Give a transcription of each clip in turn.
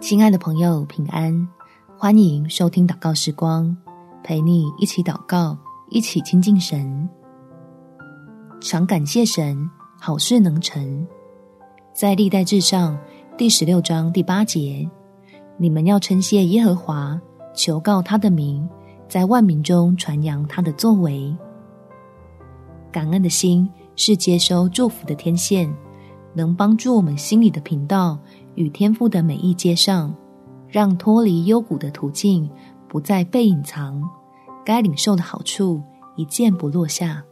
亲爱的朋友，平安！欢迎收听祷告时光，陪你一起祷告，一起亲近神。常感谢神，好事能成。在历代志上第十六章第八节，你们要称谢耶和华，求告他的名，在万民中传扬他的作为。感恩的心是接收祝福的天线，能帮助我们心里的频道。与天父的美意接上，让脱离幽谷的途径不再被隐藏，该领受的好处一件不落下。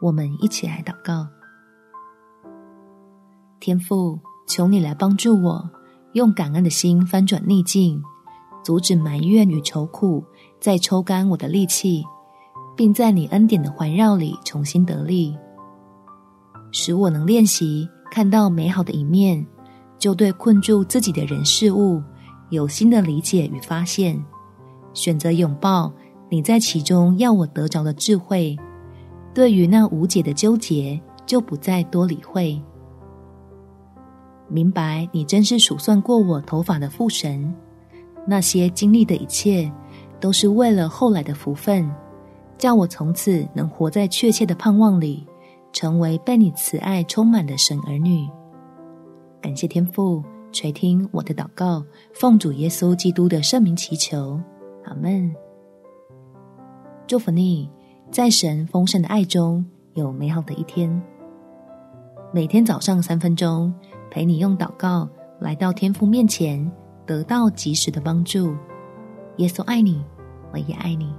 我们一起来祷告：天父，求你来帮助我，用感恩的心翻转逆境，阻止埋怨与愁苦再抽干我的力气，并在你恩典的环绕里重新得力，使我能练习看到美好的一面。就对困住自己的人事物有新的理解与发现，选择拥抱你在其中要我得着的智慧。对于那无解的纠结，就不再多理会。明白你真是数算过我头发的父神，那些经历的一切，都是为了后来的福分，叫我从此能活在确切的盼望里，成为被你慈爱充满的神儿女。感谢天父垂听我的祷告，奉主耶稣基督的圣名祈求，阿门。祝福你，在神丰盛的爱中有美好的一天。每天早上三分钟，陪你用祷告来到天父面前，得到及时的帮助。耶稣爱你，我也爱你。